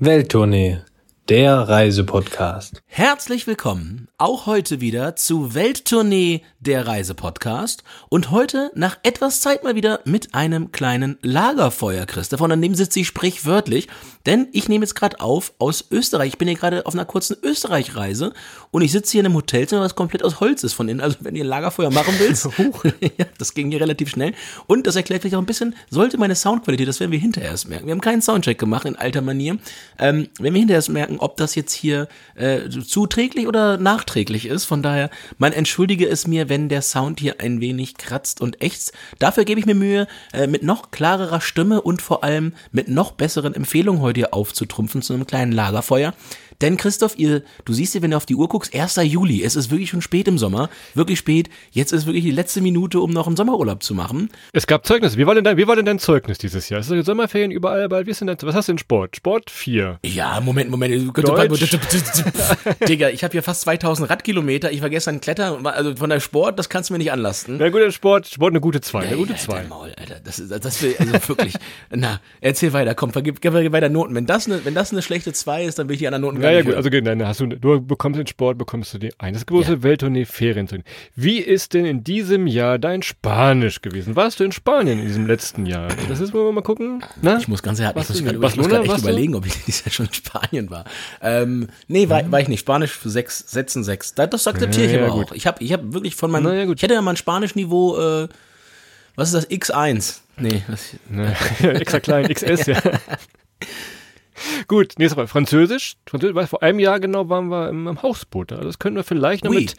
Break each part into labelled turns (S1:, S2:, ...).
S1: Welttournee, der Reisepodcast.
S2: Herzlich willkommen auch heute wieder zu Welttournee der Reisepodcast und heute nach etwas Zeit mal wieder mit einem kleinen Lagerfeuer, Christoph. Und daneben sitze ich sprichwörtlich, denn ich nehme jetzt gerade auf aus Österreich. Ich bin hier gerade auf einer kurzen Österreich-Reise und ich sitze hier in einem Hotelzimmer, was komplett aus Holz ist von innen. Also wenn ihr ein Lagerfeuer machen willst, ja, das ging hier relativ schnell. Und das erklärt vielleicht auch ein bisschen, sollte meine Soundqualität, das werden wir hinterher erst merken. Wir haben keinen Soundcheck gemacht in alter Manier. Ähm, wenn wir hinterher erst merken, ob das jetzt hier äh, zuträglich oder nachträglich ist. Von daher, man entschuldige es mir, wenn der Sound hier ein wenig kratzt und ächzt. Dafür gebe ich mir Mühe, äh, mit noch klarerer Stimme und vor allem mit noch besseren Empfehlungen heute hier aufzutrumpfen zu einem kleinen Lagerfeuer. Denn Christoph, ihr, du siehst ja, wenn du auf die Uhr guckst, 1. Juli, es ist wirklich schon spät im Sommer, wirklich spät. Jetzt ist wirklich die letzte Minute, um noch einen Sommerurlaub zu machen.
S3: Es gab Zeugnisse. Wie war denn dein, wie war denn dein Zeugnis dieses Jahr? Es ist Sommerferien überall, bald. Wie ist denn dein, was hast du in Sport? Sport 4.
S2: Ja, Moment, Moment. Digga, ich habe hier fast 2000 Radkilometer. Ich war gestern Klettern, also von der Sport, das kannst du mir nicht anlasten.
S3: Na gut, Sport, Sport eine gute 2, eine gute 2.
S2: Maul, Alter, das ist, das will, also wirklich. na, erzähl weiter, komm, vergib, gib weiter Noten. Wenn das eine, wenn das eine schlechte 2 ist, dann will ich die anderen Noten
S3: gar ja, nicht. Ja, gut, also nein, hast du, du bekommst in Sport, bekommst du die eine. Das große ja. Welttournee Ferien. Wie ist denn in diesem Jahr dein Spanisch gewesen? Warst du in Spanien in diesem letzten Jahr? Das ist, wollen wir mal gucken.
S2: Na? Ich muss ganz ehrlich, ich muss gerade echt überlegen, ob ich dieses Jahr schon in Spanien war. Ähm, nee, war, war ich nicht. Spanisch für sechs Sätzen sechs. Das, das akzeptiere ich ja, aber auch. Ich habe ich hab wirklich von meinem, ja, ich hätte ja mal ein Spanischniveau, äh, was ist das, X1? Nee, was,
S3: ne, extra klein, XS, ja. Gut, nächstes Mal Französisch. Französisch, vor einem Jahr genau waren wir im, im Hausboot. Also das könnten wir vielleicht noch oui. mit,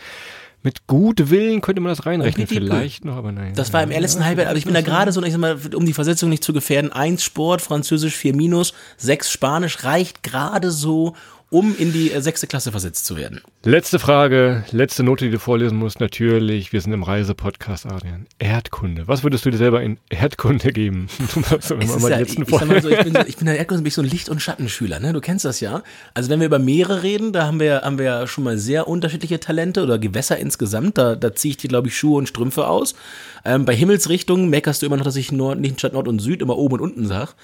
S3: mit gut Willen könnte man das reinrechnen. Oh, vielleicht noch, aber nein.
S2: Das war im letzten Halbjahr, aber ich bin da gerade so, um die Versetzung nicht zu gefährden, eins Sport, Französisch vier Minus, sechs Spanisch reicht gerade so, um in die äh, sechste Klasse versetzt zu werden.
S3: Letzte Frage, letzte Note, die du vorlesen musst, natürlich. Wir sind im Reisepodcast, Adrian. Erdkunde. Was würdest du dir selber in Erdkunde geben?
S2: so, ja, ich, so, ich, bin so, ich bin in Erdkunde bin so ein Licht- und Schattenschüler, ne? Du kennst das ja. Also wenn wir über Meere reden, da haben wir, haben wir ja schon mal sehr unterschiedliche Talente oder Gewässer insgesamt. Da, da ziehe ich dir, glaube ich, Schuhe und Strümpfe aus. Ähm, bei Himmelsrichtungen meckerst du immer noch, dass ich Nord, nicht statt Nord und Süd immer oben und unten sag.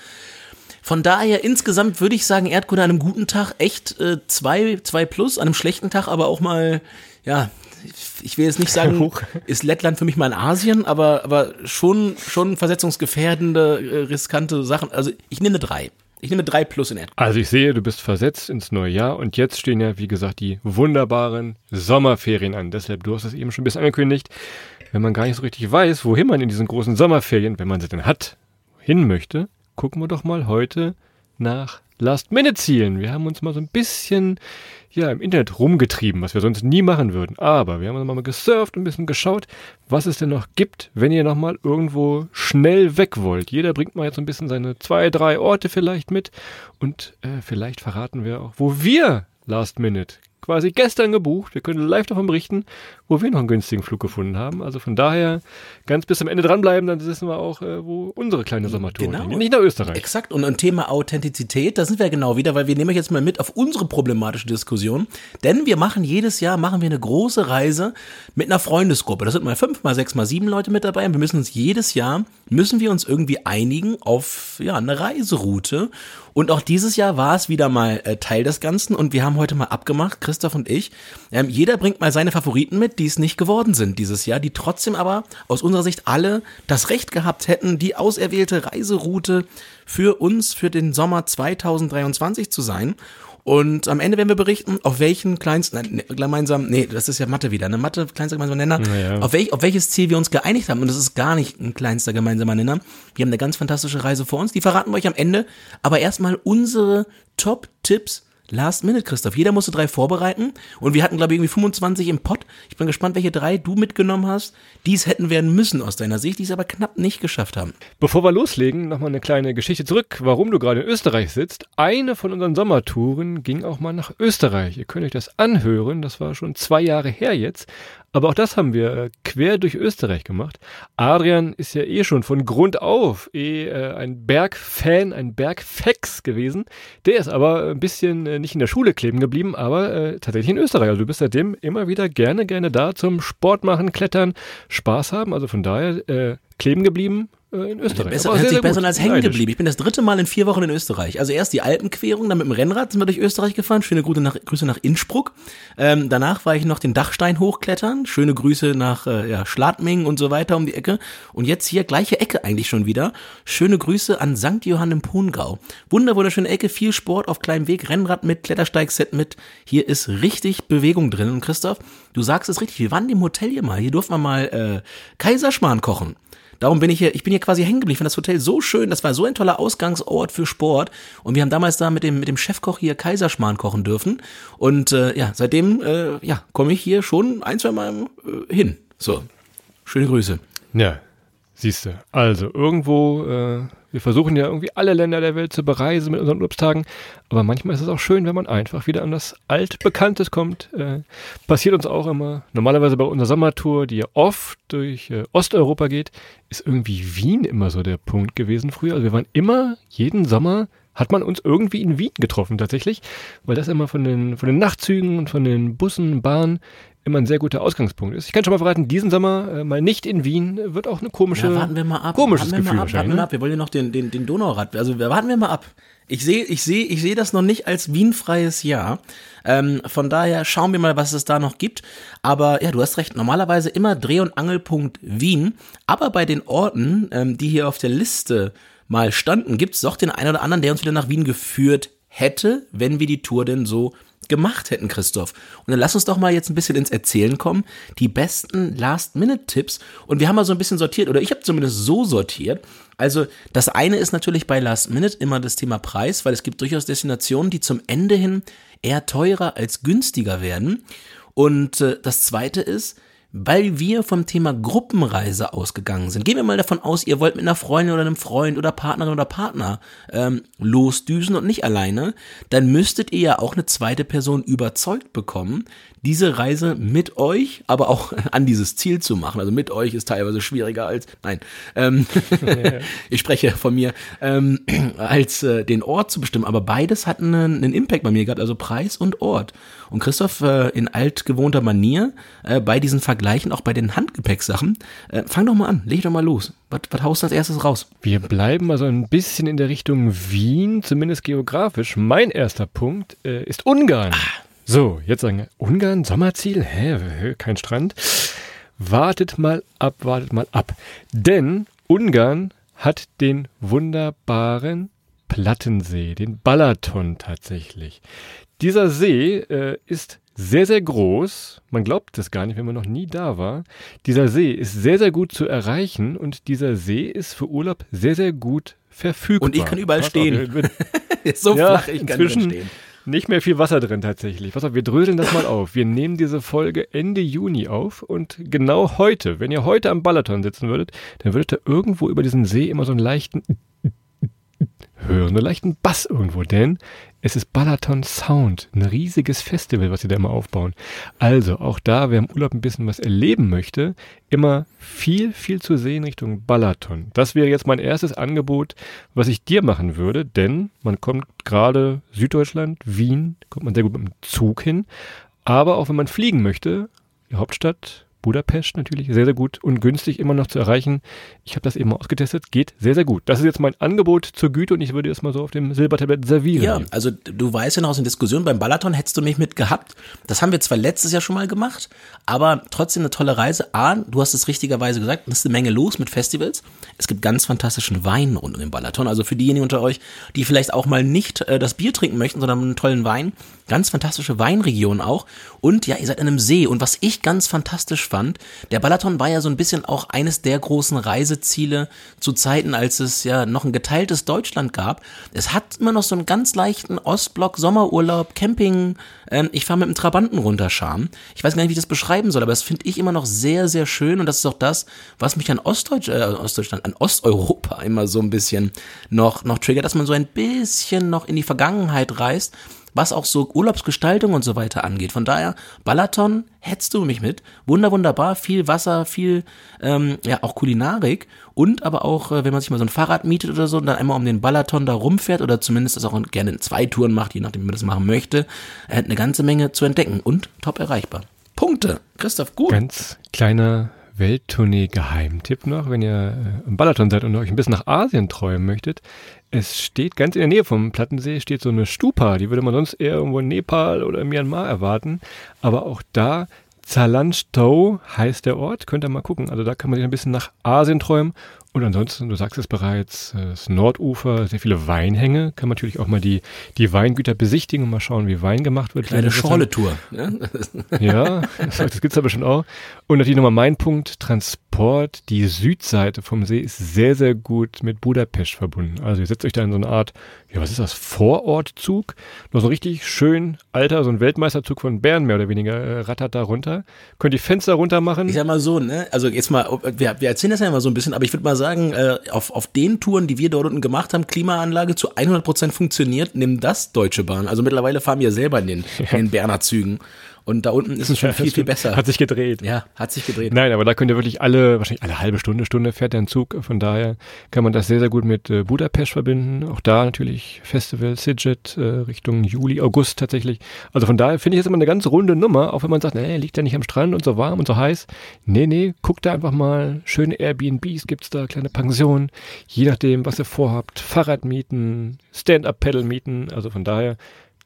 S2: Von daher insgesamt würde ich sagen, Erdkunde an einem guten Tag echt äh, zwei, zwei plus, an einem schlechten Tag aber auch mal, ja, ich will jetzt nicht sagen, ist Lettland für mich mal in Asien, aber, aber schon, schon versetzungsgefährdende, äh, riskante Sachen. Also ich nehme eine drei. Ich nehme drei plus in Erdkunde.
S3: Also ich sehe, du bist versetzt ins neue Jahr und jetzt stehen ja, wie gesagt, die wunderbaren Sommerferien an. Deshalb, du hast es eben schon ein bisschen angekündigt, wenn man gar nicht so richtig weiß, wohin man in diesen großen Sommerferien, wenn man sie denn hat, hin möchte, gucken wir doch mal heute nach Last-Minute-Zielen. Wir haben uns mal so ein bisschen ja, im Internet rumgetrieben, was wir sonst nie machen würden. Aber wir haben mal gesurft und ein bisschen geschaut, was es denn noch gibt, wenn ihr noch mal irgendwo schnell weg wollt. Jeder bringt mal jetzt so ein bisschen seine zwei, drei Orte vielleicht mit und äh, vielleicht verraten wir auch, wo wir Last Minute quasi gestern gebucht. Wir können live davon berichten, wo wir noch einen günstigen Flug gefunden haben. Also von daher ganz bis zum Ende dranbleiben, dann wissen wir auch, äh, wo unsere kleine Sommertour
S2: genau.
S3: Nicht nach Österreich.
S2: Exakt. Und ein Thema Authentizität, da sind wir genau wieder, weil wir nehmen euch jetzt mal mit auf unsere problematische Diskussion. Denn wir machen jedes Jahr, machen wir eine große Reise mit einer Freundesgruppe. Da sind mal fünf, mal sechs, mal sieben Leute mit dabei. Und wir müssen uns jedes Jahr, müssen wir uns irgendwie einigen auf ja, eine Reiseroute. Und auch dieses Jahr war es wieder mal äh, Teil des Ganzen und wir haben heute mal abgemacht, Christoph und ich. Ähm, jeder bringt mal seine Favoriten mit, die es nicht geworden sind dieses Jahr, die trotzdem aber aus unserer Sicht alle das Recht gehabt hätten, die auserwählte Reiseroute für uns für den Sommer 2023 zu sein. Und am Ende werden wir berichten, auf welchen kleinsten, nein, gemeinsam, nee, das ist ja Mathe wieder, eine Mathe, kleinster gemeinsamer Nenner, ja. auf, welch, auf welches Ziel wir uns geeinigt haben. Und das ist gar nicht ein kleinster gemeinsamer Nenner. Wir haben eine ganz fantastische Reise vor uns, die verraten wir euch am Ende. Aber erstmal unsere Top-Tipps Last Minute, Christoph. Jeder musste drei vorbereiten und wir hatten, glaube ich, irgendwie 25 im Pott. Ich bin gespannt, welche drei du mitgenommen hast. Dies hätten werden müssen aus deiner Sicht, die es aber knapp nicht geschafft haben.
S3: Bevor wir loslegen, nochmal eine kleine Geschichte zurück, warum du gerade in Österreich sitzt. Eine von unseren Sommertouren ging auch mal nach Österreich. Ihr könnt euch das anhören, das war schon zwei Jahre her jetzt. Aber auch das haben wir äh, quer durch Österreich gemacht. Adrian ist ja eh schon von Grund auf eh äh, ein Bergfan, ein Bergfex gewesen. Der ist aber ein bisschen äh, nicht in der Schule kleben geblieben, aber äh, tatsächlich in Österreich. Also du bist seitdem immer wieder gerne, gerne da zum Sport machen, Klettern, Spaß haben. Also von daher äh, kleben geblieben, in Österreich.
S2: Besser,
S3: Aber
S2: hört
S3: sehr,
S2: sich besser als hängen geblieben. Ich bin das dritte Mal in vier Wochen in Österreich. Also erst die Alpenquerung, dann mit dem Rennrad sind wir durch Österreich gefahren. Schöne Grüße nach, Grüße nach Innsbruck. Ähm, danach war ich noch den Dachstein hochklettern. Schöne Grüße nach äh, ja, Schladming und so weiter um die Ecke. Und jetzt hier gleiche Ecke eigentlich schon wieder. Schöne Grüße an St. Johann im Pungau. Wunder, wunderschöne Ecke, viel Sport auf kleinem Weg, Rennrad mit, Klettersteigset mit. Hier ist richtig Bewegung drin. Und Christoph, du sagst es richtig. Wir waren im Hotel hier mal. Hier durften wir mal äh, Kaiserschmarrn kochen. Darum bin ich hier, ich bin hier quasi hängen geblieben. Ich fand das Hotel so schön, das war so ein toller Ausgangsort für Sport. Und wir haben damals da mit dem, mit dem Chefkoch hier Kaiserschmarrn kochen dürfen. Und äh, ja, seitdem äh, ja, komme ich hier schon ein, zwei Mal äh, hin. So, schöne Grüße.
S3: Ja, siehst du. Also irgendwo, äh, wir versuchen ja irgendwie alle Länder der Welt zu bereisen mit unseren Urlaubstagen, aber manchmal ist es auch schön, wenn man einfach wieder an das Altbekanntes kommt. Äh, passiert uns auch immer. Normalerweise bei unserer Sommertour, die ja oft durch äh, Osteuropa geht, ist irgendwie Wien immer so der Punkt gewesen früher. Also wir waren immer jeden Sommer hat man uns irgendwie in Wien getroffen tatsächlich, weil das immer von den, von den Nachtzügen und von den Bussen, Bahnen immer ein sehr guter Ausgangspunkt ist. Ich kann schon mal verraten, diesen Sommer äh, mal nicht in Wien äh, wird auch eine komische,
S2: Ja, warten wir mal ab.
S3: komisches
S2: warten wir
S3: Gefühl
S2: mal ab, warten wir
S3: Ne?
S2: ab. Wir wollen ja noch den, den, den Donaurad. Also warten wir mal ab. Ich sehe, ich sehe, ich sehe das noch nicht als Wien-freies Jahr. Ähm, von daher schauen wir mal, was es da noch gibt. Aber ja, du hast recht. Normalerweise immer Dreh- und Angelpunkt Wien. Aber bei den Orten, ähm, die hier auf der Liste mal standen, gibt es doch den einen oder anderen, der uns wieder nach Wien geführt hätte, wenn wir die Tour denn so gemacht hätten, Christoph. Und dann lass uns doch mal jetzt ein bisschen ins Erzählen kommen. Die besten Last-Minute-Tipps. Und wir haben mal so ein bisschen sortiert, oder ich habe zumindest so sortiert. Also das eine ist natürlich bei Last Minute immer das Thema Preis, weil es gibt durchaus Destinationen, die zum Ende hin eher teurer als günstiger werden. Und äh, das zweite ist, weil wir vom Thema Gruppenreise ausgegangen sind. Gehen wir mal davon aus, ihr wollt mit einer Freundin oder einem Freund oder Partnerin oder Partner ähm, losdüsen und nicht alleine, dann müsstet ihr ja auch eine zweite Person überzeugt bekommen, diese Reise mit euch, aber auch an dieses Ziel zu machen. Also mit euch ist teilweise schwieriger als, nein, ähm, ich spreche von mir, ähm, als äh, den Ort zu bestimmen. Aber beides hat einen, einen Impact bei mir gehabt, also Preis und Ort. Und Christoph äh, in altgewohnter Manier äh, bei diesen Vergleichen, auch bei den Handgepäcksachen, äh, fang doch mal an, leg doch mal los. Was, was haust du als erstes raus?
S3: Wir bleiben also ein bisschen in der Richtung Wien, zumindest geografisch. Mein erster Punkt äh, ist Ungarn. So, jetzt sagen wir, Ungarn, Sommerziel? Hä, kein Strand? Wartet mal ab, wartet mal ab. Denn Ungarn hat den wunderbaren Plattensee, den Balaton tatsächlich. Dieser See äh, ist sehr, sehr groß. Man glaubt es gar nicht, wenn man noch nie da war. Dieser See ist sehr, sehr gut zu erreichen und dieser See ist für Urlaub sehr, sehr gut verfügbar.
S2: Und ich kann überall
S3: Pass auf,
S2: stehen. Ist so
S3: ja,
S2: flach, ich kann
S3: inzwischen
S2: stehen.
S3: Nicht mehr viel Wasser drin tatsächlich. Pass auf, wir dröseln das mal auf. Wir nehmen diese Folge Ende Juni auf und genau heute, wenn ihr heute am Balaton sitzen würdet, dann würdet ihr irgendwo über diesen See immer so einen leichten hören, einen leichten Bass irgendwo, denn es ist Balaton Sound, ein riesiges Festival, was sie da immer aufbauen. Also auch da, wer im Urlaub ein bisschen was erleben möchte, immer viel, viel zu sehen Richtung Balaton. Das wäre jetzt mein erstes Angebot, was ich dir machen würde, denn man kommt gerade Süddeutschland, Wien, kommt man sehr gut mit dem Zug hin, aber auch wenn man fliegen möchte, die Hauptstadt Budapest natürlich sehr, sehr gut und günstig immer noch zu erreichen. Ich habe das eben mal ausgetestet, geht sehr, sehr gut. Das ist jetzt mein Angebot zur Güte und ich würde es mal so auf dem Silbertablett servieren.
S2: Ja, also du weißt ja noch aus den Diskussionen beim Balaton hättest du mich mit gehabt. Das haben wir zwar letztes Jahr schon mal gemacht, aber trotzdem eine tolle Reise. A, du hast es richtigerweise gesagt, es ist eine Menge los mit Festivals. Es gibt ganz fantastischen Wein rund um den Balaton. Also für diejenigen unter euch, die vielleicht auch mal nicht äh, das Bier trinken möchten, sondern einen tollen Wein. Ganz fantastische Weinregion auch. Und ja, ihr seid an einem See. Und was ich ganz fantastisch fand, der Balaton war ja so ein bisschen auch eines der großen Reiseziele zu Zeiten, als es ja noch ein geteiltes Deutschland gab. Es hat immer noch so einen ganz leichten Ostblock, Sommerurlaub, Camping. Ähm, ich fahre mit dem Trabanten runter, Scham. Ich weiß gar nicht, wie ich das beschreiben soll, aber das finde ich immer noch sehr, sehr schön. Und das ist auch das, was mich an Ostdeutsch, äh, Ostdeutschland, an Osteuropa immer so ein bisschen noch, noch triggert, dass man so ein bisschen noch in die Vergangenheit reist was auch so Urlaubsgestaltung und so weiter angeht. Von daher, Balaton, hättest du mich mit. Wunder, wunderbar, viel Wasser, viel, ähm, ja, auch Kulinarik und aber auch, äh, wenn man sich mal so ein Fahrrad mietet oder so und dann einmal um den Balaton da rumfährt oder zumindest das auch gerne in zwei Touren macht, je nachdem, wie man das machen möchte, äh, eine ganze Menge zu entdecken und top erreichbar. Punkte. Christoph, gut.
S3: Ganz kleiner Welttournee-Geheimtipp noch, wenn ihr äh, im Balaton seid und euch ein bisschen nach Asien träumen möchtet. Es steht ganz in der Nähe vom Plattensee steht so eine Stupa, die würde man sonst eher irgendwo in Nepal oder in Myanmar erwarten. Aber auch da Zalanstow heißt der Ort, könnt ihr mal gucken. Also da kann man sich ein bisschen nach Asien träumen und ansonsten, du sagst es bereits, äh, das Nordufer, sehr viele Weinhänge. Kann man natürlich auch mal die, die Weingüter besichtigen und mal schauen, wie Wein gemacht wird.
S2: Kleine Schorle-Tour.
S3: Ja, ja das, das gibt's aber schon auch. Und natürlich nochmal mein Punkt, Transport. Die Südseite vom See ist sehr, sehr gut mit Budapest verbunden. Also ihr setzt euch da in so eine Art, ja, was ist das, Vorortzug. Noch so richtig schön alter, so ein Weltmeisterzug von Bern mehr oder weniger, äh, rattert da runter. Könnt die Fenster runter machen.
S2: Ich sag mal so, ne, also jetzt mal, wir, wir erzählen das ja immer so ein bisschen, aber ich würde mal sagen, sagen, äh, auf, auf den Touren, die wir dort unten gemacht haben, Klimaanlage zu 100 Prozent funktioniert, nimm das Deutsche Bahn. Also mittlerweile fahren wir selber in den, in den Berner Zügen. Und da unten ist es schon viel, viel besser.
S3: Hat sich gedreht.
S2: Ja, hat sich gedreht.
S3: Nein, aber da könnt ihr wirklich alle, wahrscheinlich alle halbe Stunde, Stunde fährt der Zug. Von daher kann man das sehr, sehr gut mit äh, Budapest verbinden. Auch da natürlich Festival Sidget äh, Richtung Juli, August tatsächlich. Also von daher finde ich es immer eine ganz runde Nummer, auch wenn man sagt, nee, liegt ja nicht am Strand und so warm und so heiß. Nee, nee, guckt da einfach mal. Schöne Airbnbs gibt's da, kleine Pensionen. Je nachdem, was ihr vorhabt. Fahrrad mieten, Stand-Up-Pedal mieten. Also von daher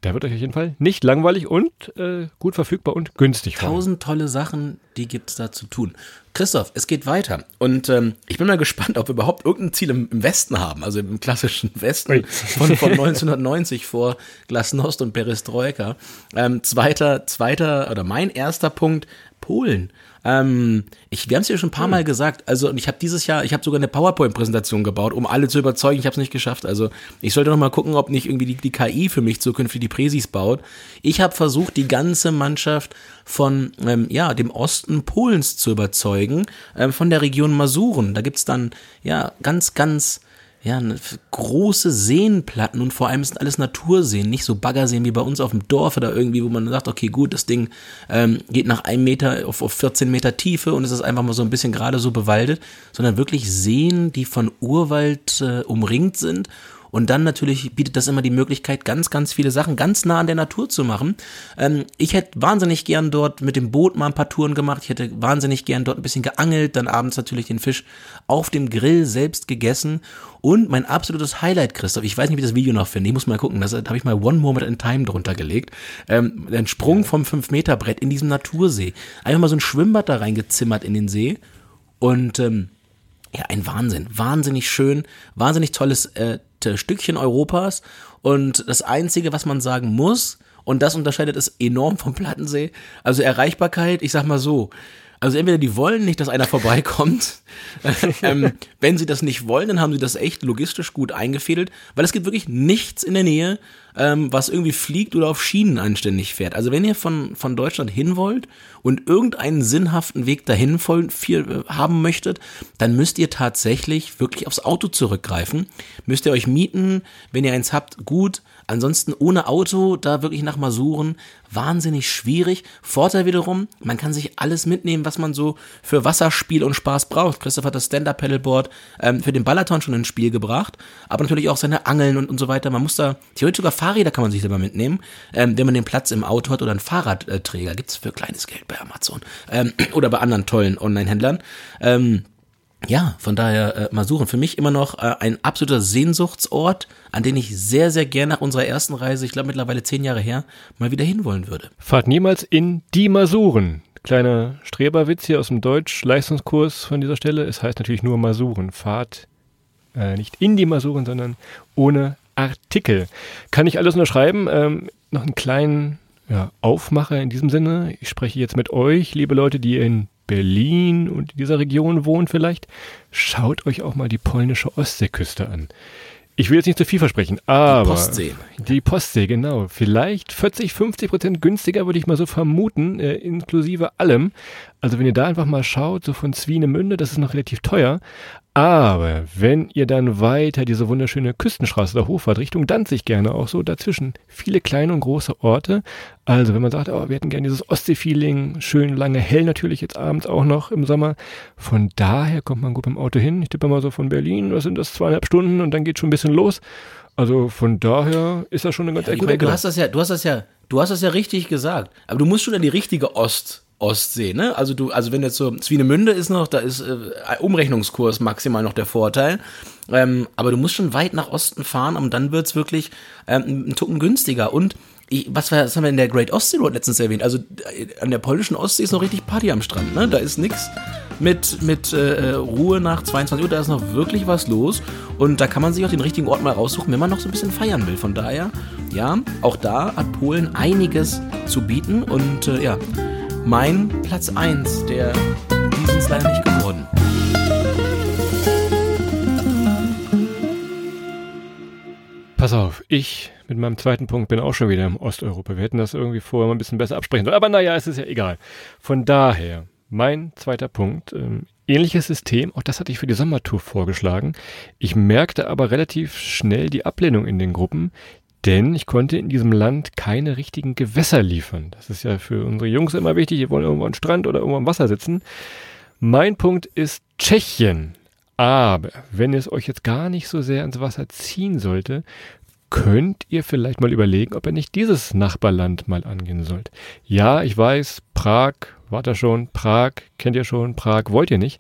S3: der wird euch auf jeden Fall nicht langweilig und äh, gut verfügbar und günstig.
S2: Tausend tolle Sachen, die gibt es da zu tun. Christoph, es geht weiter. Und ähm, ich bin mal gespannt, ob wir überhaupt irgendein Ziel im, im Westen haben, also im klassischen Westen von, von 1990 vor Glasnost und Perestroika. Ähm, zweiter, zweiter oder mein erster Punkt, Polen. Ähm, ich, wir haben es ja schon ein paar hm. Mal gesagt. Also, und ich habe dieses Jahr, ich habe sogar eine PowerPoint-Präsentation gebaut, um alle zu überzeugen. Ich habe es nicht geschafft. Also, ich sollte noch mal gucken, ob nicht irgendwie die, die KI für mich zukünftig die Präsis baut. Ich habe versucht, die ganze Mannschaft von ähm, ja dem Osten Polens zu überzeugen, ähm, von der Region Masuren. Da gibt's dann ja ganz, ganz ja, große Seenplatten und vor allem sind alles Naturseen, nicht so Baggerseen wie bei uns auf dem Dorf oder irgendwie, wo man sagt, okay, gut, das Ding ähm, geht nach einem Meter auf, auf 14 Meter Tiefe und es ist einfach mal so ein bisschen gerade so bewaldet, sondern wirklich Seen, die von Urwald äh, umringt sind und dann natürlich bietet das immer die Möglichkeit, ganz, ganz viele Sachen ganz nah an der Natur zu machen. Ähm, ich hätte wahnsinnig gern dort mit dem Boot mal ein paar Touren gemacht. Ich hätte wahnsinnig gern dort ein bisschen geangelt, dann abends natürlich den Fisch auf dem Grill selbst gegessen. Und mein absolutes Highlight, Christoph, ich weiß nicht, wie das Video noch finde, ich muss mal gucken, das, da habe ich mal One Moment in Time drunter gelegt. Ähm, ein Sprung vom 5-Meter-Brett in diesem Natursee. Einfach mal so ein Schwimmbad da reingezimmert in den See. Und ähm, ja, ein Wahnsinn. Wahnsinnig schön, wahnsinnig tolles äh, Stückchen Europas. Und das Einzige, was man sagen muss, und das unterscheidet es enorm vom Plattensee, also Erreichbarkeit, ich sag mal so, also entweder die wollen nicht, dass einer vorbeikommt. ähm, wenn sie das nicht wollen, dann haben sie das echt logistisch gut eingefädelt, weil es gibt wirklich nichts in der Nähe, ähm, was irgendwie fliegt oder auf Schienen anständig fährt. Also wenn ihr von, von Deutschland hin wollt und irgendeinen sinnhaften Weg dahin voll, viel, äh, haben möchtet, dann müsst ihr tatsächlich wirklich aufs Auto zurückgreifen. Müsst ihr euch mieten, wenn ihr eins habt, gut. Ansonsten ohne Auto da wirklich nach Masuren wahnsinnig schwierig. Vorteil wiederum, man kann sich alles mitnehmen, was man so für Wasserspiel und Spaß braucht. Christoph hat das Stand-Up-Paddleboard ähm, für den Balaton schon ins Spiel gebracht, aber natürlich auch seine Angeln und, und so weiter. Man muss da, theoretisch sogar Fahrräder kann man sich selber mitnehmen, ähm, wenn man den Platz im Auto hat oder einen Fahrradträger. Gibt's für kleines Geld bei Amazon ähm, oder bei anderen tollen Online-Händlern. Ähm, ja, von daher äh, mal suchen. Für mich immer noch äh, ein absoluter Sehnsuchtsort, an den ich sehr, sehr gerne nach unserer ersten Reise, ich glaube mittlerweile zehn Jahre her, mal wieder hinwollen würde.
S3: Fahrt niemals in die Masuren. Kleiner Streberwitz hier aus dem Deutsch-Leistungskurs von dieser Stelle. Es heißt natürlich nur Masuren. Fahrt äh, nicht in die Masuren, sondern ohne Artikel. Kann ich alles unterschreiben? Ähm, noch einen kleinen ja, Aufmacher in diesem Sinne. Ich spreche jetzt mit euch, liebe Leute, die in Berlin und in dieser Region wohnen vielleicht, schaut euch auch mal die polnische Ostseeküste an. Ich will jetzt nicht zu viel versprechen, aber. Die
S2: Postsee.
S3: Die Postsee, genau. Vielleicht 40, 50 Prozent günstiger, würde ich mal so vermuten, äh, inklusive allem. Also wenn ihr da einfach mal schaut, so von Zwienemünde, das ist noch relativ teuer. Aber wenn ihr dann weiter diese wunderschöne Küstenstraße da hochfahrt, Richtung Danzig gerne auch so dazwischen, viele kleine und große Orte. Also wenn man sagt, oh, wir hätten gerne dieses Ostsee-Feeling, schön lange hell natürlich jetzt abends auch noch im Sommer. Von daher kommt man gut beim Auto hin. Ich tippe mal so von Berlin, was sind das, zweieinhalb Stunden und dann geht schon ein bisschen los. Also von daher ist das schon eine ganz
S2: ja, gute Du hast das ja, du hast das ja, du hast das ja richtig gesagt. Aber du musst schon an die richtige Ost Ostsee, ne? Also du, also wenn jetzt so Swinemünde ist noch, da ist äh, Umrechnungskurs maximal noch der Vorteil. Ähm, aber du musst schon weit nach Osten fahren und dann wird's wirklich ähm, einen Tucken günstiger. Und ich, was, war, was haben wir in der Great Ostsee Road letztens erwähnt? Also äh, an der polnischen Ostsee ist noch richtig Party am Strand, ne? Da ist nix mit, mit äh, Ruhe nach 22 Uhr, da ist noch wirklich was los. Und da kann man sich auch den richtigen Ort mal raussuchen, wenn man noch so ein bisschen feiern will. Von daher, ja, auch da hat Polen einiges zu bieten. Und äh, ja, mein Platz 1, der diesen ist leider nicht geworden.
S3: Pass auf, ich mit meinem zweiten Punkt bin auch schon wieder im Osteuropa. Wir hätten das irgendwie vorher mal ein bisschen besser absprechen sollen. Aber naja, es ist ja egal. Von daher, mein zweiter Punkt, ähm, ähnliches System, auch das hatte ich für die Sommertour vorgeschlagen. Ich merkte aber relativ schnell die Ablehnung in den Gruppen, denn ich konnte in diesem Land keine richtigen Gewässer liefern. Das ist ja für unsere Jungs immer wichtig, die wollen irgendwo am Strand oder irgendwo am Wasser sitzen. Mein Punkt ist Tschechien. Aber wenn es euch jetzt gar nicht so sehr ans Wasser ziehen sollte, könnt ihr vielleicht mal überlegen, ob ihr nicht dieses Nachbarland mal angehen sollt. Ja, ich weiß, Prag, wart ihr schon, Prag, kennt ihr schon, Prag wollt ihr nicht,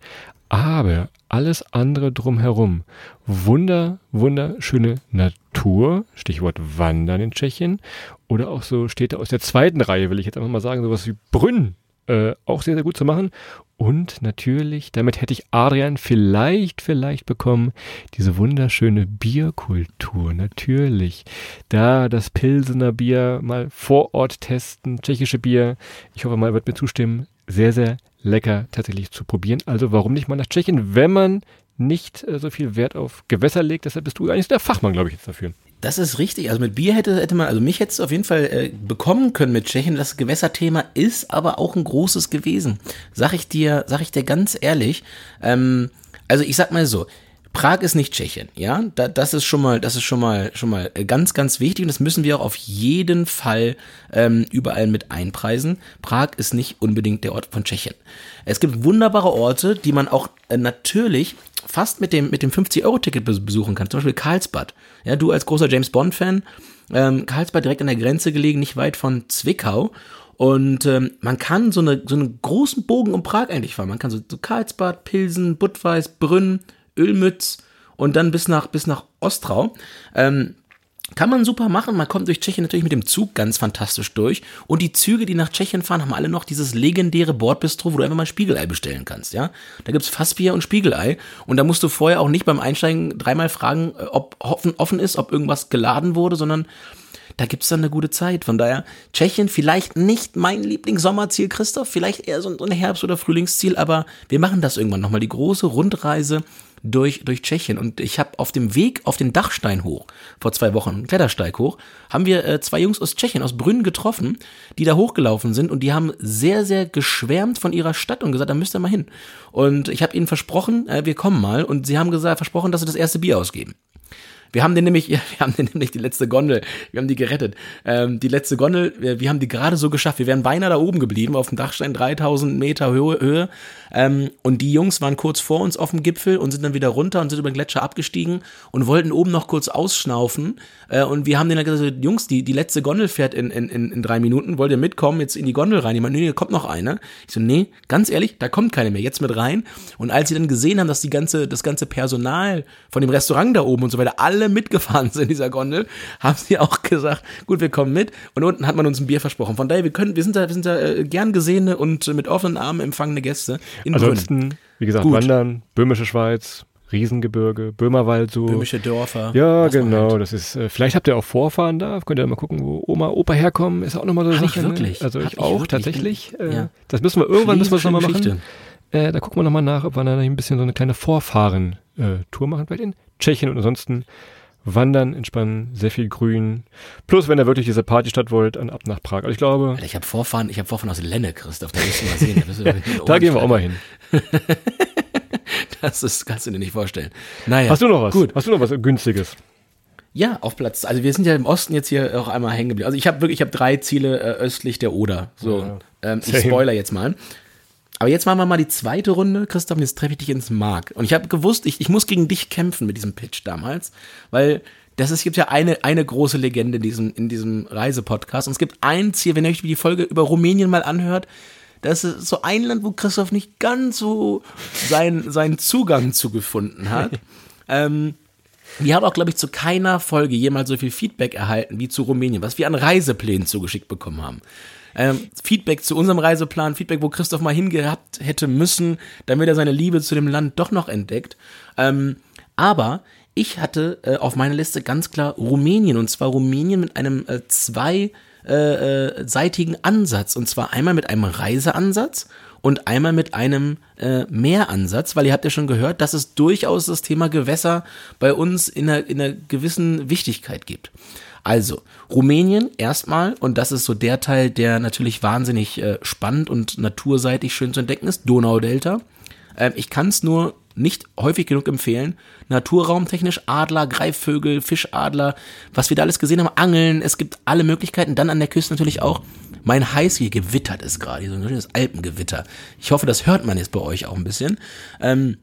S3: aber alles andere drumherum. Wunder, wunderschöne Natur, Stichwort Wandern in Tschechien oder auch so Städte aus der zweiten Reihe, will ich jetzt einfach mal sagen, sowas wie Brünn, äh, auch sehr, sehr gut zu machen und natürlich, damit hätte ich Adrian vielleicht, vielleicht bekommen, diese wunderschöne Bierkultur. Natürlich. Da das Pilsener Bier mal vor Ort testen, tschechische Bier. Ich hoffe mal, er wird mir zustimmen. Sehr, sehr lecker tatsächlich zu probieren. Also warum nicht mal nach Tschechien, wenn man nicht äh, so viel Wert auf Gewässer legt. Deshalb bist du eigentlich der Fachmann, glaube ich, jetzt dafür.
S2: Das ist richtig. Also mit Bier hätte, hätte man, also mich hätte es auf jeden Fall äh, bekommen können mit Tschechien. Das Gewässerthema ist aber auch ein großes gewesen. Sag ich dir, sag ich dir ganz ehrlich. Ähm, also ich sag mal so, Prag ist nicht Tschechien, ja. Da, das ist schon mal, das ist schon mal, schon mal ganz, ganz wichtig und das müssen wir auch auf jeden Fall ähm, überall mit einpreisen. Prag ist nicht unbedingt der Ort von Tschechien. Es gibt wunderbare Orte, die man auch äh, natürlich fast mit dem, mit dem 50-Euro-Ticket besuchen kann. Zum Beispiel Karlsbad. Ja, du als großer James Bond-Fan, ähm, Karlsbad direkt an der Grenze gelegen, nicht weit von Zwickau. Und ähm, man kann so, eine, so einen großen Bogen um Prag eigentlich fahren. Man kann so, so Karlsbad, Pilsen, Budweis, Brünn, Ölmütz und dann bis nach, bis nach Ostrau. Ähm, kann man super machen. Man kommt durch Tschechien natürlich mit dem Zug ganz fantastisch durch. Und die Züge, die nach Tschechien fahren, haben alle noch dieses legendäre Bordbistro, wo du einfach mal Spiegelei bestellen kannst, ja. Da gibt's Fassbier und Spiegelei. Und da musst du vorher auch nicht beim Einsteigen dreimal fragen, äh, ob offen, offen ist, ob irgendwas geladen wurde, sondern da gibt's dann eine gute Zeit. Von daher, Tschechien vielleicht nicht mein Lieblingssommerziel, Christoph, vielleicht eher so ein Herbst- oder Frühlingsziel, aber wir machen das irgendwann nochmal, die große Rundreise durch, durch Tschechien. Und ich habe auf dem Weg auf den Dachstein hoch, vor zwei Wochen, einen Klettersteig hoch, haben wir äh, zwei Jungs aus Tschechien, aus Brünn getroffen, die da hochgelaufen sind und die haben sehr, sehr geschwärmt von ihrer Stadt und gesagt, da müsst ihr mal hin. Und ich habe ihnen versprochen, äh, wir kommen mal und sie haben gesagt, versprochen, dass sie das erste Bier ausgeben. Wir haben den nämlich, wir haben den nämlich die letzte Gondel, wir haben die gerettet. Ähm, die letzte Gondel, wir, wir haben die gerade so geschafft. Wir wären beinahe da oben geblieben, auf dem Dachstein 3000 Meter Höhe. Höhe. Ähm, und die Jungs waren kurz vor uns auf dem Gipfel und sind dann wieder runter und sind über den Gletscher abgestiegen und wollten oben noch kurz ausschnaufen. Äh, und wir haben denen dann gesagt, Jungs, die, die letzte Gondel fährt in, in, in, drei Minuten, wollt ihr mitkommen, jetzt in die Gondel rein? Meine, nee, da kommt noch eine. Ich so, nee, ganz ehrlich, da kommt keine mehr, jetzt mit rein. Und als sie dann gesehen haben, dass die ganze, das ganze Personal von dem Restaurant da oben und so weiter alle mitgefahren sind in dieser Gondel, haben sie auch gesagt, gut, wir kommen mit. Und unten hat man uns ein Bier versprochen. Von daher, wir können, wir sind da, wir sind da äh, gern gesehene und mit offenen Armen empfangene Gäste
S3: in Ansonsten, Brünn. wie gesagt, Gut. Wandern, Böhmische Schweiz, Riesengebirge, Böhmerwald so.
S2: Böhmische Dörfer.
S3: Ja, genau. Halt. Das ist, äh, vielleicht habt ihr auch Vorfahren da. Könnt ihr mal gucken, wo Oma, Opa herkommen. Ist auch nochmal so eine
S2: Sache. Ich ne? wirklich?
S3: Also
S2: Hab
S3: ich auch,
S2: wirklich?
S3: tatsächlich. Äh, ja. Das müssen wir irgendwann müssen wir nochmal machen. Äh, da gucken wir nochmal nach, ob wir da ein bisschen so eine kleine Vorfahren-Tour machen. Vielleicht in Tschechien und ansonsten wandern, entspannen, sehr viel Grün. Plus, wenn ihr wirklich diese Partystadt wollt, dann ab nach Prag. Also ich glaube.
S2: Alter, ich habe Vorfahren, ich habe Vorfahren aus Lenne, Christoph, da müssen wir mal sehen.
S3: Da, da gehen wir auch mal hin.
S2: das ist, kannst du dir nicht vorstellen. Naja.
S3: Hast du noch was? Gut. Hast du noch was Günstiges?
S2: Ja, auf Platz. Also wir sind ja im Osten jetzt hier auch einmal hängen geblieben. Also ich habe wirklich, ich habe drei Ziele äh, östlich der Oder. So, ja. ähm, ich spoiler jetzt mal. Aber jetzt machen wir mal die zweite Runde, Christoph, jetzt treffe ich dich ins Mark. Und ich habe gewusst, ich, ich muss gegen dich kämpfen mit diesem Pitch damals, weil das ist, gibt ja eine, eine große Legende in diesem, in diesem Reisepodcast. Und es gibt ein Ziel, wenn ihr euch die Folge über Rumänien mal anhört, das ist so ein Land, wo Christoph nicht ganz so seinen, seinen Zugang zu gefunden hat. ähm, wir haben auch, glaube ich, zu keiner Folge jemals so viel Feedback erhalten wie zu Rumänien, was wir an Reiseplänen zugeschickt bekommen haben. Ähm, Feedback zu unserem Reiseplan, Feedback, wo Christoph mal hingehabt hätte müssen, damit er seine Liebe zu dem Land doch noch entdeckt. Ähm, aber ich hatte äh, auf meiner Liste ganz klar Rumänien und zwar Rumänien mit einem äh, zwei äh, äh, seitigen Ansatz. Und zwar einmal mit einem Reiseansatz und einmal mit einem äh, Mehransatz, weil ihr habt ja schon gehört, dass es durchaus das Thema Gewässer bei uns in einer, in einer gewissen Wichtigkeit gibt. Also, Rumänien erstmal, und das ist so der Teil, der natürlich wahnsinnig äh, spannend und naturseitig schön zu entdecken ist, Donaudelta. Ähm, ich kann es nur nicht häufig genug empfehlen. Naturraumtechnisch Adler, Greifvögel, Fischadler, was wir da alles gesehen haben, Angeln, es gibt alle Möglichkeiten. Dann an der Küste natürlich auch mein heiß hier gewittert ist gerade, so ein schönes Alpengewitter. Ich hoffe, das hört man jetzt bei euch auch ein bisschen. Ähm,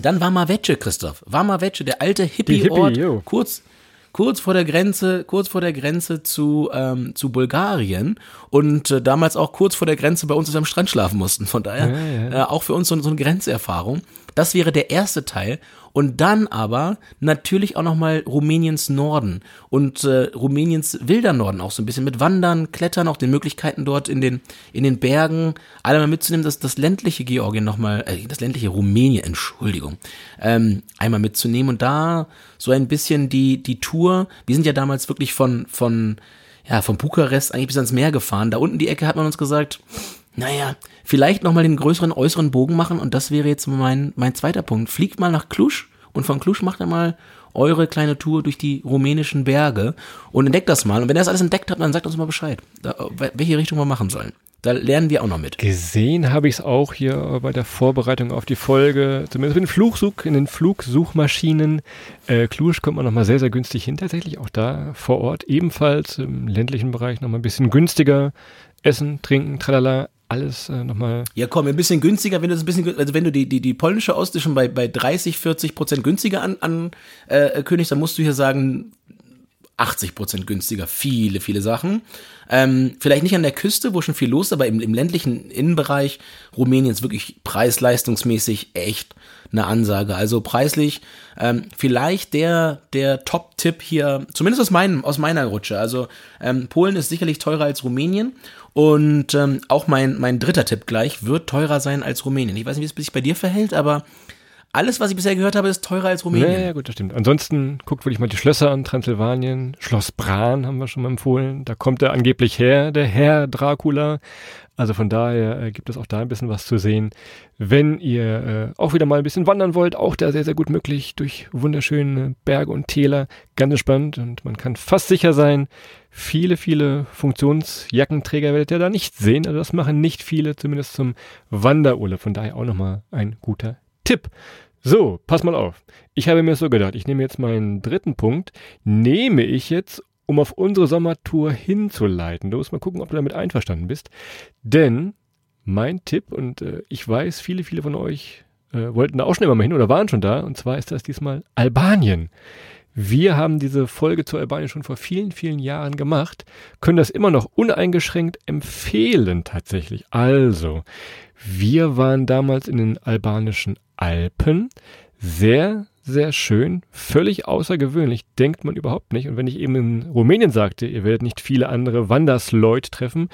S2: dann war mal Wetsche, Christoph. War mal Wetsche, der alte Hippie-Ort,
S3: Hippie,
S2: kurz, kurz vor der Grenze, kurz vor der Grenze zu, ähm, zu Bulgarien und äh, damals auch kurz vor der Grenze bei uns am Strand schlafen mussten. Von daher
S3: Ja, ja.
S2: Äh, auch für uns so, so eine Grenzerfahrung. Das wäre der erste Teil. Und dann aber natürlich auch nochmal Rumäniens Norden und äh, Rumäniens wilder Norden auch so ein bisschen mit Wandern, Klettern, auch den Möglichkeiten dort in den, in den Bergen, alle mal mitzunehmen, dass das ländliche Georgien nochmal, äh, das ländliche Rumänien, Entschuldigung, ähm, einmal mitzunehmen und da so ein bisschen die, die Tour, wir sind ja damals wirklich von, von, ja, von Bukarest eigentlich bis ans Meer gefahren. Da unten die Ecke hat man uns gesagt, naja, vielleicht nochmal den größeren äußeren Bogen machen und das wäre jetzt mein, mein zweiter Punkt. Fliegt mal nach Cluj und von Cluj macht ihr mal eure kleine Tour durch die rumänischen Berge und entdeckt das mal. Und wenn ihr das alles entdeckt habt, dann sagt uns mal Bescheid, da, welche Richtung wir machen sollen. Da lernen wir auch noch mit.
S3: Gesehen habe ich es auch hier bei der Vorbereitung auf die Folge, zumindest mit den Flugsuch, in den Flugsuchmaschinen. Äh, Cluj kommt man nochmal sehr, sehr günstig hin, tatsächlich auch da vor Ort. Ebenfalls im ländlichen Bereich nochmal ein bisschen günstiger. Essen, trinken, tralala, alles äh, nochmal.
S2: Ja, komm, ein bisschen günstiger, wenn du das ein bisschen, also wenn du die, die, die polnische schon bei, bei 30, 40 Prozent günstiger an, an äh, König, dann musst du hier sagen, 80 Prozent günstiger, viele, viele Sachen. Ähm, vielleicht nicht an der Küste, wo schon viel los ist, aber im, im ländlichen Innenbereich Rumäniens wirklich preis-leistungsmäßig echt eine Ansage. Also preislich ähm, vielleicht der, der Top-Tipp hier, zumindest aus, meinem, aus meiner Rutsche. Also ähm, Polen ist sicherlich teurer als Rumänien und ähm, auch mein, mein dritter Tipp gleich wird teurer sein als Rumänien. Ich weiß nicht, wie es sich bei dir verhält, aber alles, was ich bisher gehört habe, ist teurer als Rumänien.
S3: Ja, ja, gut, das stimmt. Ansonsten guckt wirklich mal die Schlösser an, Transsilvanien, Schloss Bran haben wir schon mal empfohlen. Da kommt er angeblich her, der Herr Dracula. Also von daher äh, gibt es auch da ein bisschen was zu sehen. Wenn ihr äh, auch wieder mal ein bisschen wandern wollt, auch da sehr, sehr gut möglich durch wunderschöne Berge und Täler. Ganz entspannt und man kann fast sicher sein, viele, viele Funktionsjackenträger werdet ihr da nicht sehen. Also das machen nicht viele, zumindest zum Wanderurlaub. Von daher auch nochmal ein guter Tipp. So, pass mal auf. Ich habe mir so gedacht, ich nehme jetzt meinen dritten Punkt, nehme ich jetzt, um auf unsere Sommertour hinzuleiten. Du musst mal gucken, ob du damit einverstanden bist. Denn mein Tipp, und äh, ich weiß, viele, viele von euch äh, wollten da auch schon immer mal hin oder waren schon da, und zwar ist das diesmal Albanien. Wir haben diese Folge zu Albanien schon vor vielen, vielen Jahren gemacht, können das immer noch uneingeschränkt empfehlen tatsächlich. Also, wir waren damals in den albanischen Alpen. Sehr, sehr schön, völlig außergewöhnlich, denkt man überhaupt nicht. Und wenn ich eben in Rumänien sagte, ihr werdet nicht viele andere Wandersleut treffen,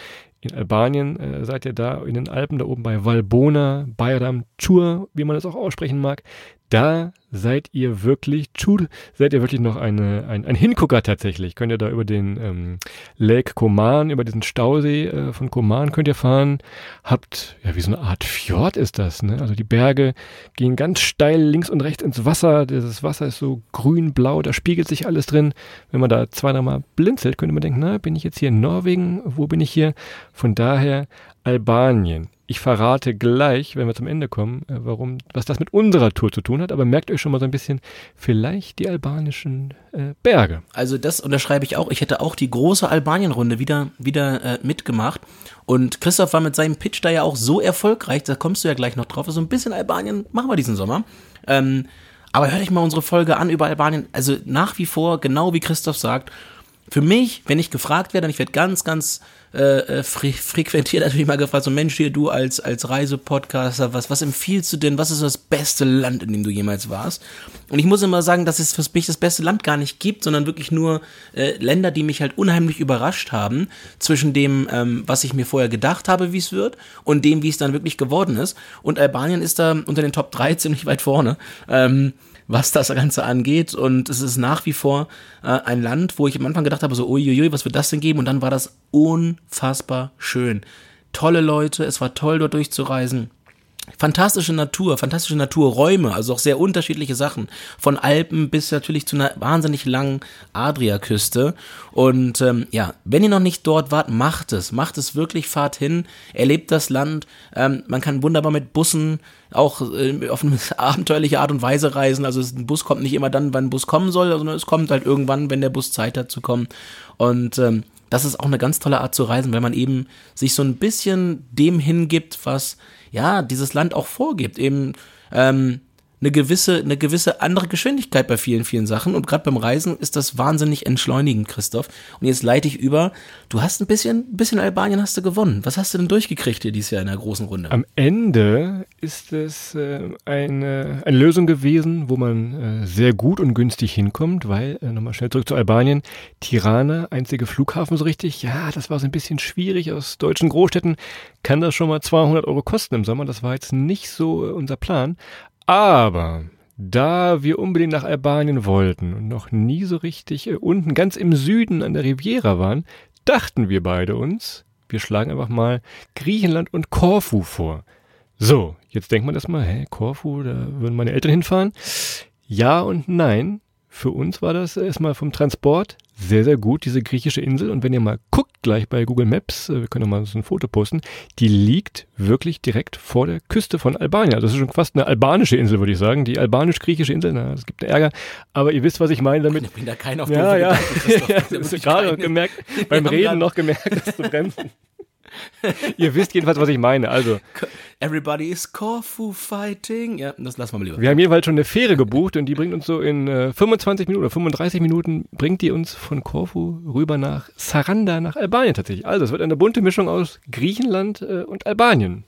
S3: in Albanien äh, seid ihr da in den Alpen, da oben bei Valbona, Bayram, Chur, wie man das auch aussprechen mag, da seid ihr wirklich, Chur, seid ihr wirklich noch eine, ein, ein Hingucker tatsächlich. Könnt ihr da über den ähm, Lake Koman, über diesen Stausee äh, von Koman könnt ihr fahren. Habt, ja, wie so eine Art Fjord ist das, ne? Also die Berge gehen ganz steil links und rechts ins Wasser. Dieses Wasser ist so grün-blau, da spiegelt sich alles drin. Wenn man da zwei, dreimal blinzelt, könnte man denken, na, bin ich jetzt hier in Norwegen? Wo bin ich hier? Von daher Albanien. Ich verrate gleich, wenn wir zum Ende kommen, äh, warum, was das mit unserer Tour zu tun hat, aber merkt euch schon mal so ein bisschen, vielleicht die albanischen äh, Berge.
S2: Also das unterschreibe ich auch. Ich hätte auch die große Albanien-Runde wieder, wieder äh, mitgemacht. Und Christoph war mit seinem Pitch da ja auch so erfolgreich, da kommst du ja gleich noch drauf. So ein bisschen Albanien machen wir diesen Sommer. Ähm, aber hört euch mal unsere Folge an über Albanien. Also nach wie vor, genau wie Christoph sagt, für mich, wenn ich gefragt werde, und ich werde ganz, ganz äh, fre frequentiert natürlich mal gefragt, so Mensch, hier du als, als Reisepodcaster, was, was empfiehlst du denn, was ist das beste Land, in dem du jemals warst? Und ich muss immer sagen, dass es für mich das beste Land gar nicht gibt, sondern wirklich nur äh, Länder, die mich halt unheimlich überrascht haben, zwischen dem, ähm, was ich mir vorher gedacht habe, wie es wird, und dem, wie es dann wirklich geworden ist. Und Albanien ist da unter den Top 3 ziemlich weit vorne. Ähm, was das Ganze angeht. Und es ist nach wie vor äh, ein Land, wo ich am Anfang gedacht habe, so, uiuiui, was wird das denn geben? Und dann war das unfassbar schön. Tolle Leute, es war toll, dort durchzureisen. Fantastische Natur, fantastische Naturräume, also auch sehr unterschiedliche Sachen. Von Alpen bis natürlich zu einer wahnsinnig langen Adriaküste. Und ähm, ja, wenn ihr noch nicht dort wart, macht es. Macht es wirklich, fahrt hin, erlebt das Land. Ähm, man kann wunderbar mit Bussen auch äh, auf eine abenteuerliche Art und Weise reisen. Also ein Bus kommt nicht immer dann, wann ein Bus kommen soll, sondern es kommt halt irgendwann, wenn der Bus Zeit hat zu kommen. Und ähm, das ist auch eine ganz tolle Art zu reisen, weil man eben sich so ein bisschen dem hingibt, was ja dieses Land auch vorgibt. Eben ähm, eine gewisse, eine gewisse andere Geschwindigkeit bei vielen, vielen Sachen. Und gerade beim Reisen ist das wahnsinnig entschleunigend, Christoph. Und jetzt leite ich über. Du hast ein bisschen, ein bisschen Albanien hast du gewonnen. Was hast du denn durchgekriegt hier dieses Jahr in der großen Runde?
S3: Am Ende ist es äh, eine, eine Lösung gewesen, wo man äh, sehr gut und günstig hinkommt, weil, äh, nochmal schnell zurück zu Albanien, Tirana, einzige Flughafen so richtig, ja, das war so ein bisschen schwierig. Aus deutschen Großstädten kann das schon mal 200 Euro kosten im Sommer. Das war jetzt nicht so äh, unser Plan. Aber da wir unbedingt nach Albanien wollten und noch nie so richtig äh, unten ganz im Süden an der Riviera waren, dachten wir beide uns, wir schlagen einfach mal Griechenland und Korfu vor. So, jetzt denkt man das mal, hä, Korfu, da würden meine Eltern hinfahren? Ja und nein. Für uns war das erstmal vom Transport sehr, sehr gut, diese griechische Insel. Und wenn ihr mal guckt gleich bei Google Maps, äh, wir können mal so ein Foto posten, die liegt wirklich direkt vor der Küste von Albanien. Also das ist schon fast eine albanische Insel, würde ich sagen. Die albanisch-griechische Insel, na, es gibt Ärger. Aber ihr wisst, was ich meine damit.
S2: Ich bin da kein auf
S3: Ja, ja. ja das hast gerade gemerkt, beim Reden noch gemerkt, das zu bremsen. Ihr wisst jedenfalls, was ich meine. Also.
S2: Everybody is Corfu fighting. Ja, das lassen wir mal lieber.
S3: Wir haben jeweils schon eine Fähre gebucht und die bringt uns so in äh, 25 Minuten oder 35 Minuten bringt die uns von Corfu rüber nach Saranda, nach Albanien tatsächlich. Also es wird eine bunte Mischung aus Griechenland äh, und Albanien.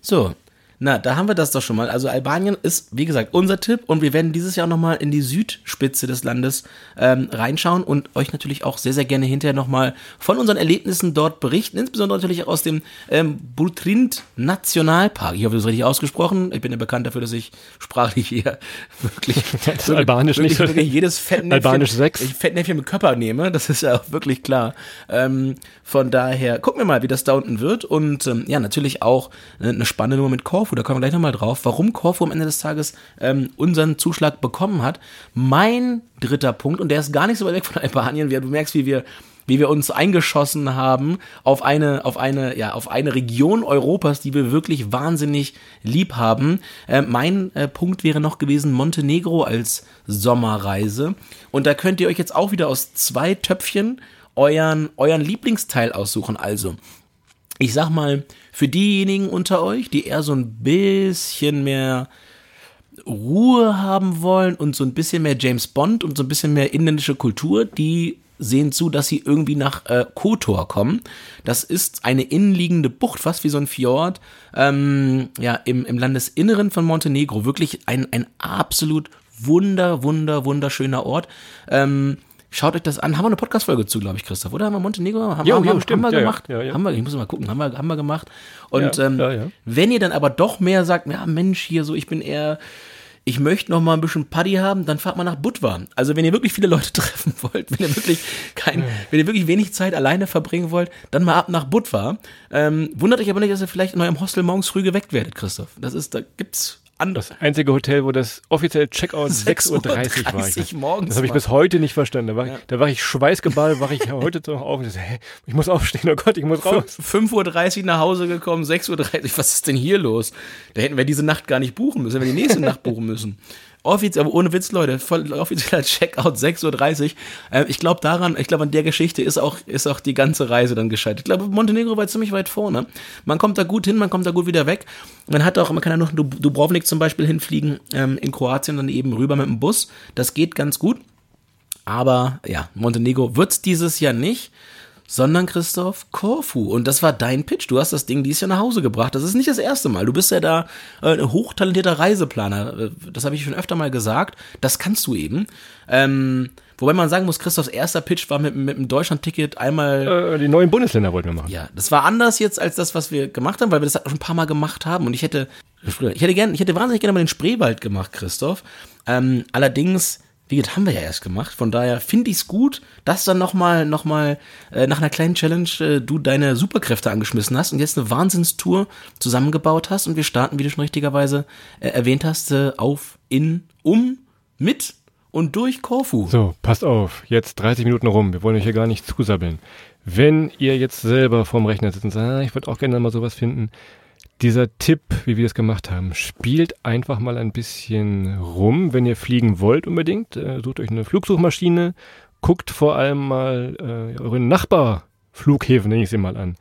S2: So, na, da haben wir das doch schon mal. Also Albanien ist, wie gesagt, unser Tipp und wir werden dieses Jahr nochmal in die Südspitze des Landes ähm, reinschauen und euch natürlich auch sehr, sehr gerne hinterher nochmal von unseren Erlebnissen dort berichten, insbesondere natürlich aus dem ähm, Butrint Nationalpark. Ich hoffe, das ist richtig ausgesprochen. Ich bin ja bekannt dafür, dass ich sprachlich hier wirklich,
S3: das Albanisch
S2: wirklich,
S3: nicht.
S2: wirklich jedes Fettnäpfchen,
S3: Albanisch 6.
S2: ich Fettnäpfchen mit Körper nehme. Das ist ja auch wirklich klar. Ähm, von daher gucken wir mal, wie das da unten wird und ähm, ja, natürlich auch eine spannende Nummer mit Korfu. Da kommen wir gleich nochmal drauf, warum Korfu am Ende des Tages ähm, unseren Zuschlag bekommen hat. Mein dritter Punkt, und der ist gar nicht so weit weg von Albanien, wie du merkst, wie wir wie wir uns eingeschossen haben auf eine, auf eine, ja, auf eine Region Europas, die wir wirklich wahnsinnig lieb haben. Äh, mein äh, Punkt wäre noch gewesen Montenegro als Sommerreise. Und da könnt ihr euch jetzt auch wieder aus zwei Töpfchen euren, euren Lieblingsteil aussuchen. Also, ich sag mal, für diejenigen unter euch, die eher so ein bisschen mehr Ruhe haben wollen und so ein bisschen mehr James Bond und so ein bisschen mehr inländische Kultur, die sehen zu, dass sie irgendwie nach äh, Kotor kommen. Das ist eine innenliegende Bucht, fast wie so ein Fjord, ähm, ja, im, im Landesinneren von Montenegro. Wirklich ein, ein absolut wunder, wunder, wunderschöner Ort. Ähm, Schaut euch das an. Haben wir eine Podcast-Folge zu, glaube ich, Christoph, oder? Haben wir Montenegro? Haben,
S3: Jo,
S2: haben,
S3: jo,
S2: haben,
S3: stimmt.
S2: haben wir
S3: Ja, ja.
S2: gemacht?
S3: Ja, ja.
S2: Haben wir, ich muss mal gucken, haben wir, haben wir gemacht. Und ähm, wenn ihr dann aber doch mehr sagt, ja Mensch, hier so, ich bin eher, ich möchte noch mal ein bisschen Paddy haben, dann fahrt mal nach Budva. Also wenn ihr wirklich viele Leute treffen wollt, wenn ihr wirklich kein, wenn ihr wirklich wenig Zeit alleine verbringen wollt, dann mal ab nach Budva. Ähm, wundert euch aber nicht, dass ihr vielleicht in eurem Hostel morgens früh geweckt werdet, Christoph. Das ist, da gibt's anders.
S3: Das einzige Hotel, wo das offizielle Checkout 6.30 Uhr war. Ich
S2: 6.30 morgens
S3: Das habe ich bis heute nicht verstanden. Da war,
S2: Ja.
S3: ich, da war ich schweißgeballt, war ich heute noch auf und ich so, hä, ich muss aufstehen, oh Gott, ich muss raus.
S2: 5.30 Uhr nach Hause gekommen, 6.30 Uhr, was ist denn hier los? Da hätten wir diese Nacht gar nicht buchen müssen, wenn wir die nächste Nacht buchen müssen. Offiziell, aber ohne Witz, Leute, voll offizieller Checkout 6.30 Uhr. Äh, ich glaube daran, ich glaube an der Geschichte ist auch, ist auch die ganze Reise dann gescheitert. Ich glaube, Montenegro war ziemlich weit vorne. Man kommt da gut hin, man kommt da gut wieder weg. Man hat auch, man kann ja noch Dub- Dubrovnik zum Beispiel hinfliegen, ähm, in Kroatien dann eben rüber mit dem Bus. Das geht ganz gut. aber ja, Montenegro wird's dieses Jahr nicht sondern Christoph Korfu. Und das war dein Pitch. Du hast das Ding dieses Jahr nach Hause gebracht. Das ist nicht das erste Mal. Du bist ja da äh, ein hochtalentierter Reiseplaner. Äh, das habe ich schon öfter mal gesagt. Das kannst du eben. Ähm, wobei man sagen muss, Christophs erster Pitch war mit, mit dem Deutschland-Ticket einmal.
S3: Äh, die neuen Bundesländer wollten wir machen.
S2: Ja, das war anders jetzt als das, was wir gemacht haben, weil wir das schon ein paar Mal gemacht haben. Und ich hätte, ich hätte gern, ich hätte wahnsinnig gerne mal den Spreewald gemacht, Christoph. Ähm, allerdings wie gesagt, haben wir ja erst gemacht. Von daher finde ich es gut, dass dann nochmal noch mal, äh, nach einer kleinen Challenge äh, du deine Superkräfte angeschmissen hast und jetzt eine Wahnsinnstour zusammengebaut hast. Und wir starten, wie du schon richtigerweise äh, erwähnt hast, äh, auf, in, um, mit und durch Korfu.
S3: So, passt auf. Jetzt 30 Minuten rum. Wir wollen euch hier gar nicht zusabbeln. Wenn ihr jetzt selber vorm Rechner sitzt und sagt, ah, ich würde auch gerne mal sowas finden, dieser Tipp, wie wir es gemacht haben, spielt einfach mal ein bisschen rum, wenn ihr fliegen wollt unbedingt. Äh, sucht euch eine Flugsuchmaschine, guckt vor allem mal äh, euren Nachbarflughäfen, nenne ich sie mal an.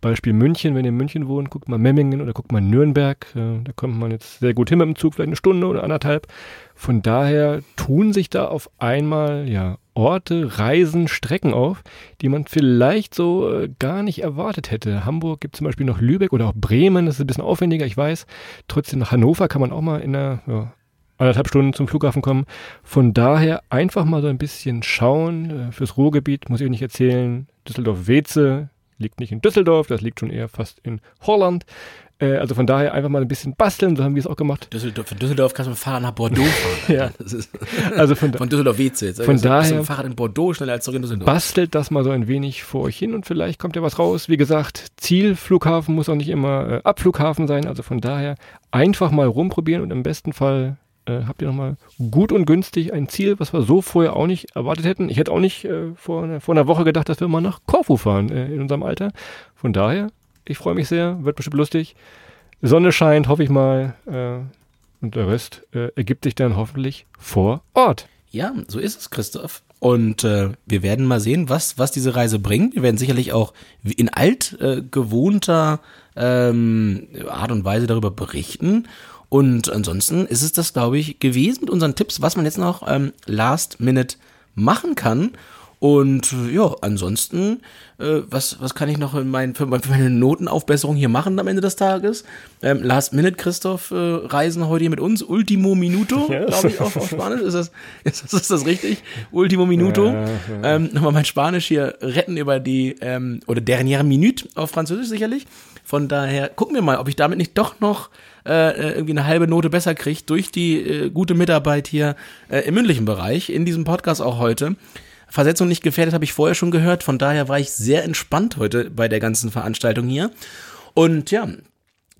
S3: Beispiel München, wenn ihr in München wohnt, guckt mal Memmingen oder guckt mal Nürnberg. Äh, da kommt man jetzt sehr gut hin mit dem Zug, vielleicht eine Stunde oder anderthalb. Von daher tun sich da auf einmal ja Orte, Reisen, Strecken auf, die man vielleicht so äh, gar nicht erwartet hätte. Hamburg gibt zum Beispiel noch Lübeck oder auch Bremen, das ist ein bisschen aufwendiger, ich weiß. Trotzdem nach Hannover kann man auch mal in einer ja, anderthalb Stunden zum Flughafen kommen. Von daher einfach mal so ein bisschen schauen. Äh, fürs Ruhrgebiet muss ich nicht erzählen. Düsseldorf-Weze liegt nicht in Düsseldorf, das liegt schon eher fast in Holland. Äh, also von daher einfach mal ein bisschen basteln, so haben wir es auch gemacht.
S2: Düsseldorf, von Düsseldorf kannst du mit dem Fahrrad nach Bordeaux fahren.
S3: ja. also von,
S2: von Düsseldorf Weze jetzt.
S3: Von daher
S2: mit dem Fahrrad in Bordeaux schneller als zurück in Düsseldorf.
S3: Bastelt das mal so ein wenig vor euch hin und vielleicht kommt ja was raus. Wie gesagt, Zielflughafen muss auch nicht immer äh, Abflughafen sein. Also von daher einfach mal rumprobieren und im besten Fall äh, habt ihr nochmal gut und günstig ein Ziel, was wir so vorher auch nicht erwartet hätten. Ich hätte auch nicht äh, vor, eine, vor einer Woche gedacht, dass wir mal nach Korfu fahren äh, in unserem Alter. Von daher, ich freue mich sehr, wird bestimmt lustig. Sonne scheint, hoffe ich mal. Äh, und der Rest äh, ergibt sich dann hoffentlich vor Ort.
S2: Ja, so ist es, Christoph. Und äh, wir werden mal sehen, was, was diese Reise bringt. Wir werden sicherlich auch in alt äh, ähm, Art und Weise darüber berichten. Und ansonsten ist es das, glaube ich, gewesen mit unseren Tipps, was man jetzt noch ähm, last minute machen kann. Und ja, ansonsten, äh, was, was kann ich noch in mein, für, meine Notenaufbesserung hier machen am Ende des Tages? Ähm, Last Minute Christoph äh, reisen heute hier mit uns. Ultimo Minuto, glaube ich, auf, auf Spanisch. Ist das, ist, das, ist das richtig? Ultimo Minuto. Ja, ja. Ähm, Nochmal mein Spanisch hier retten über die, ähm, oder dernière minute auf Französisch sicherlich. Von daher gucken wir mal, ob ich damit nicht doch noch äh, äh irgendwie eine halbe Note besser kriege durch die äh, gute Mitarbeit hier äh, im mündlichen Bereich, in diesem Podcast auch heute. Versetzung nicht gefährdet habe ich vorher schon gehört. Von daher war ich sehr entspannt heute bei der ganzen Veranstaltung hier. Und ja,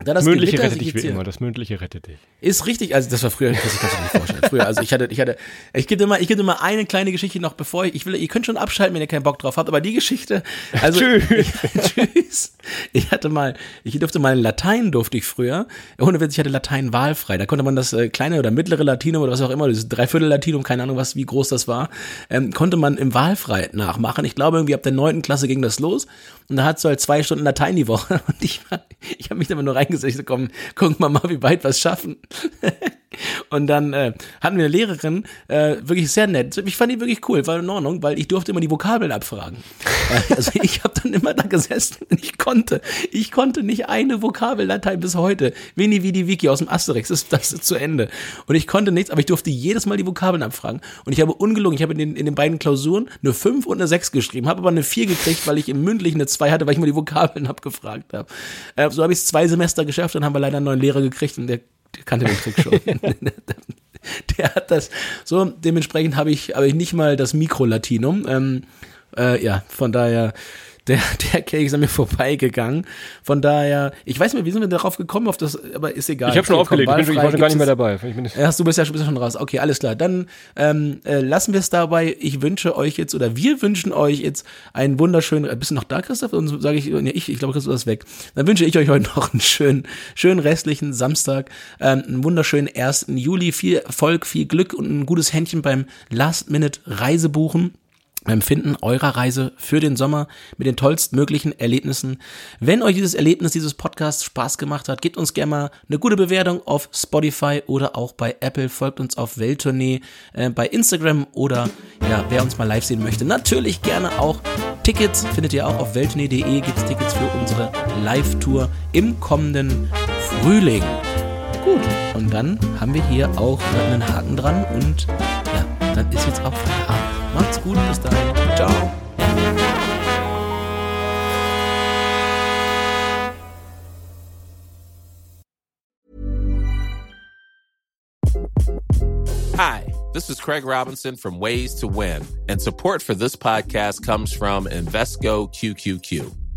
S3: da das Mündliche Gewitter rettet dich wie immer, das Mündliche rettet dich.
S2: Ist richtig, also das war früher, das kann ich mir nicht vorstellen. Früher, also ich hatte, ich hatte, ich gebe immer, ich gebe immer eine kleine Geschichte noch, bevor ich, ich will, ihr könnt schon abschalten, wenn ihr keinen Bock drauf habt, aber die Geschichte, also. tschüss. Ich, tschüss. Ich hatte mal, ich durfte mal Latein durfte ich früher, ohne Witz, ich hatte Latein wahlfrei. Da konnte man das äh, kleine oder mittlere Latinum oder was auch immer, das Dreiviertel Latinum, keine Ahnung was, wie groß das war, ähm, konnte man im wahlfrei nachmachen. Ich glaube irgendwie ab der neunten Klasse ging das los und da hat so halt zwei Stunden Latein die Woche und ich, ich habe mich da immer nur reingesetzt, so, komm, gucken wir mal, wie weit wir es schaffen. Und dann äh, hatten wir eine Lehrerin, äh, wirklich sehr nett. Ich fand die wirklich cool, war in Ordnung, weil ich durfte immer die Vokabeln abfragen. also ich habe dann immer da gesessen und ich konnte, ich konnte nicht eine Vokabeldatei bis heute. Vini Vidi Wiki aus dem Asterix, das, das ist zu Ende. Und ich konnte nichts, aber ich durfte jedes Mal die Vokabeln abfragen. Und ich habe ungelungen, ich habe in den, in den beiden Klausuren eine 5 und eine 6 geschrieben, habe aber eine 4 gekriegt, weil ich im mündlichen eine 2 hatte, weil ich mal die Vokabeln abgefragt habe. Äh, so habe ich es zwei Semester geschafft, dann haben wir leider einen neuen Lehrer gekriegt und der der kannte den Trick schon. der hat das so, dementsprechend habe ich, habe ich nicht mal das Mikro-Latinum. Ähm, äh, ja, von daher der, der Cake ist an mir vorbeigegangen. Von daher, ich weiß nicht, wie sind wir darauf gekommen, auf das, aber ist egal.
S3: Ich habe schon okay, aufgelegt, komm, ich, bin, ich war schon gar nicht mehr dabei.
S2: Erst du bist ja schon, bist ja schon raus. Okay, alles klar. Dann ähm, äh, lassen wir es dabei. Ich wünsche euch jetzt, oder wir wünschen euch jetzt einen wunderschönen, bist du noch da, Christoph? Und sage ich, nee, ich, ich glaube, Christoph ist weg. Dann wünsche ich euch heute noch einen schönen, schönen restlichen Samstag, ähm, einen wunderschönen 1. Juli. Viel Erfolg, viel Glück und ein gutes Händchen beim Last-Minute-Reisebuchen. Beim Finden eurer Reise für den Sommer mit den tollstmöglichen Erlebnissen. Wenn euch dieses Erlebnis dieses Podcasts Spaß gemacht hat, gebt uns gerne mal eine gute Bewertung auf Spotify oder auch bei Apple. Folgt uns auf Welttournee äh, bei Instagram oder ja, wer uns mal live sehen möchte, natürlich gerne auch Tickets findet ihr auch auf welttournee.de. Gibt es Tickets für unsere Live-Tour im kommenden Frühling. Gut, und dann haben wir hier auch einen Haken dran und ja, dann ist jetzt auch Feierabend. Macht's gut, bis dahin. Ciao.
S4: Hi, this is Craig Robinson from Ways to Win, and support for this podcast comes from Invesco QQQ.